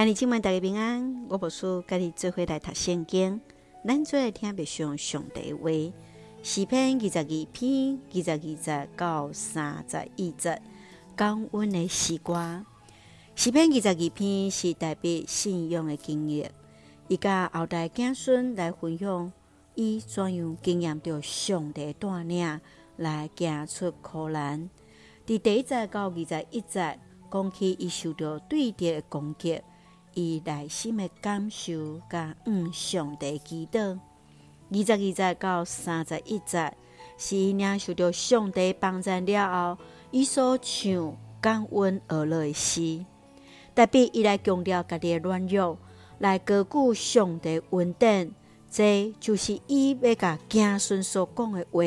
兄弟姐妹大家平安，我无事甲你做伙来读圣经，咱做来听别上上帝话。诗篇二十二篇二十二节到三十一节，感恩的诗歌。诗篇二十二篇是代表信仰的经验，伊甲后代子孙来分享，伊怎样经验着上帝带领来行出苦难。伫第一节到二十一节，讲起伊受到对敌的攻击，伊内心的感受甲向上帝祈祷。二十二节到三十一节，是伊领受到上帝帮助了后，伊所唱感恩而乐的诗，特别伊来强调家己的软弱，来高举上帝恩典。这就是伊要甲子孙所讲的话。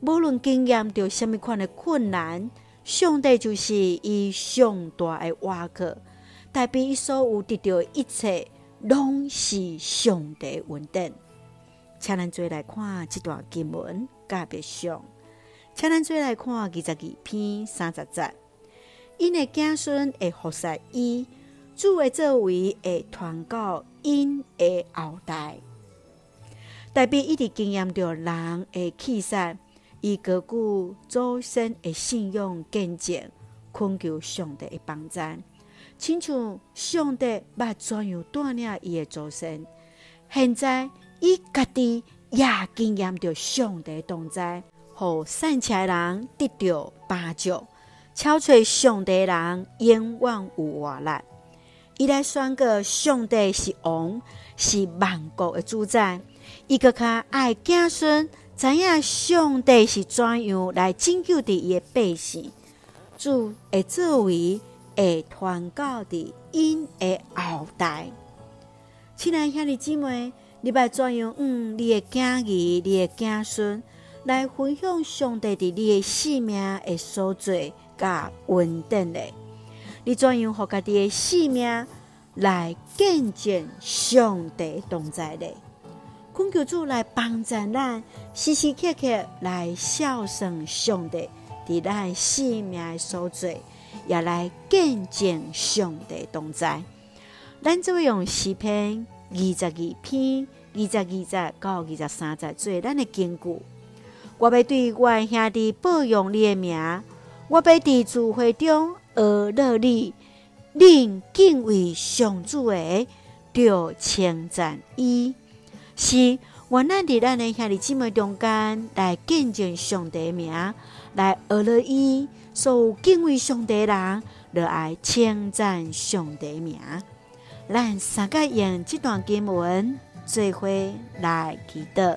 无论经验到什么款的困难，上帝就是伊上大的倚靠，代表伊所有得到一切，拢是上帝恩典。请咱做来看这段经文，甲别上。请咱做来看二十二篇三十节，因的子孙会服侍伊，主的作为会传到因的后代，代表伊伫经验到人的弃杀。伊高举祖先的信仰见证，恳求上帝的帮助，亲像上帝捌怎样锻炼伊的祖先。现在伊家己也经验到上帝同在，互善车人得到帮助，超出上帝人永远有活力。伊来宣告上帝是王，是万国的主宰。伊阁较爱子孙。知影上帝是怎样来拯救的伊的百姓，主会作为会传到的因的后代。亲爱兄弟姊妹，你要怎样？嗯，你的家儿，你的子孙来分享上帝的你的性命的所做甲稳定的？你怎样互家己的性命来见证上帝同在的？恳求主来帮助咱，时时刻刻来孝顺上帝，伫咱性命的所做，也来见证上帝同在。咱就会用诗篇二十二篇二十二节到二十三节做咱的根据。我要对阮兄弟报用你的名，我要伫聚会中学乐你，恁敬畏上主的，就称赞伊。是愿咱伫咱的兄弟姊妹中间来见证上帝名，来学乐伊，所有敬畏上帝人，就爱称赞上帝名。咱三个用这段经文做伙来祈祷。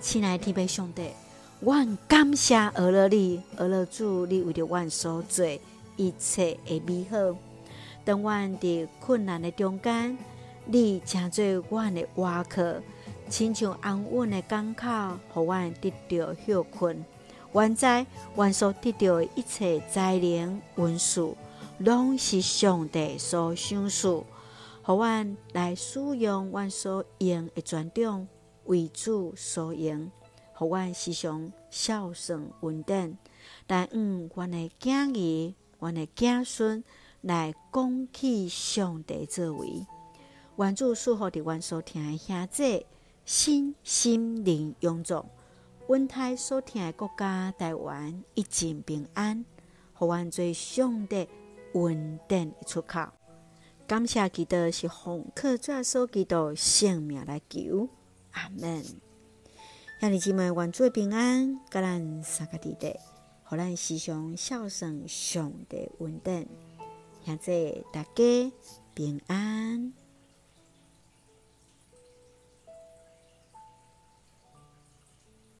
亲爱的天父上帝，阮感谢学乐你，学乐主，你为着阮所做一切的美好。当阮伫困难的中间。你诚做阮的倚靠，亲像安稳的港口，互阮得到休困。原在，阮所得到的一切灾难、恩赐，拢是上帝所赏赐，互阮来使用阮所用的权柄，为主所用，互阮时常孝顺稳定，但愿阮的囝儿、阮的囝孙来讲起上帝作为。愿主赐福伫阮所听的兄弟心心灵永壮，阮台所听的国家台湾一尽平安，互阮做上帝稳定的出口。感谢基督是奉靠主所基督性命来求，阿门。兄弟姊妹，愿主平安，甲咱三个弟弟，互咱时常孝顺上帝恩典，兄姊大家平安。